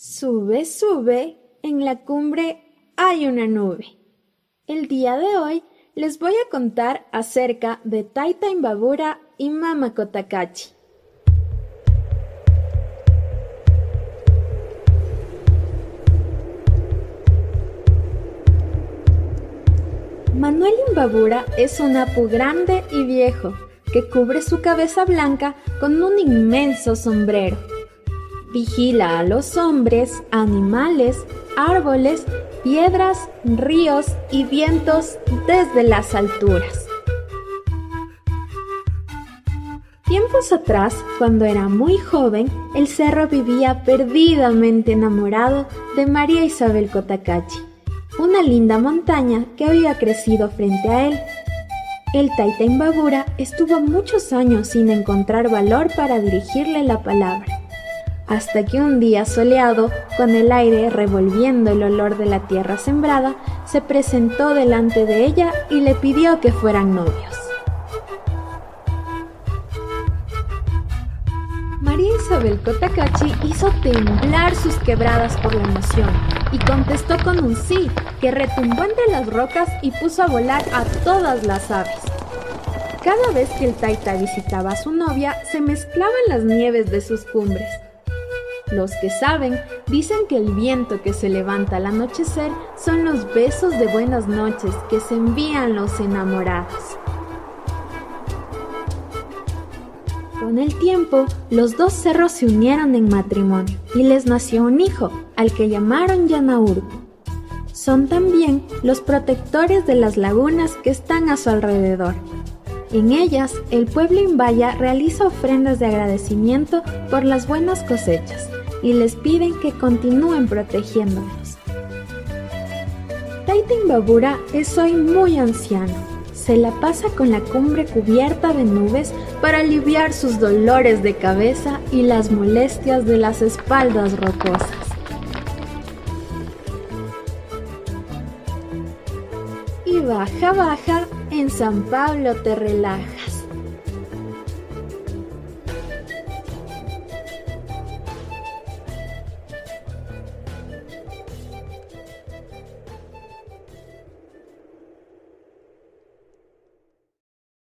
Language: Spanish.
Sube, sube, en la cumbre hay una nube. El día de hoy les voy a contar acerca de Taita Imbabura y Mama Kotakachi. Manuel Imbabura es un apu grande y viejo que cubre su cabeza blanca con un inmenso sombrero. Vigila a los hombres, animales, árboles, piedras, ríos y vientos desde las alturas. Tiempos atrás, cuando era muy joven, el cerro vivía perdidamente enamorado de María Isabel Cotacachi, una linda montaña que había crecido frente a él. El Taita Imbabura estuvo muchos años sin encontrar valor para dirigirle la palabra hasta que un día soleado, con el aire revolviendo el olor de la tierra sembrada, se presentó delante de ella y le pidió que fueran novios. María Isabel Kotakachi hizo temblar sus quebradas por la emoción y contestó con un sí que retumbó entre las rocas y puso a volar a todas las aves. Cada vez que el Taita visitaba a su novia, se mezclaban las nieves de sus cumbres los que saben dicen que el viento que se levanta al anochecer son los besos de buenas noches que se envían los enamorados. Con el tiempo, los dos cerros se unieron en matrimonio y les nació un hijo, al que llamaron Yanauru. Son también los protectores de las lagunas que están a su alrededor. En ellas, el pueblo Imbaya realiza ofrendas de agradecimiento por las buenas cosechas y les piden que continúen protegiéndolos. Taita Imbabura es hoy muy anciano. Se la pasa con la cumbre cubierta de nubes para aliviar sus dolores de cabeza y las molestias de las espaldas rocosas. Y baja, baja, en San Pablo te relaja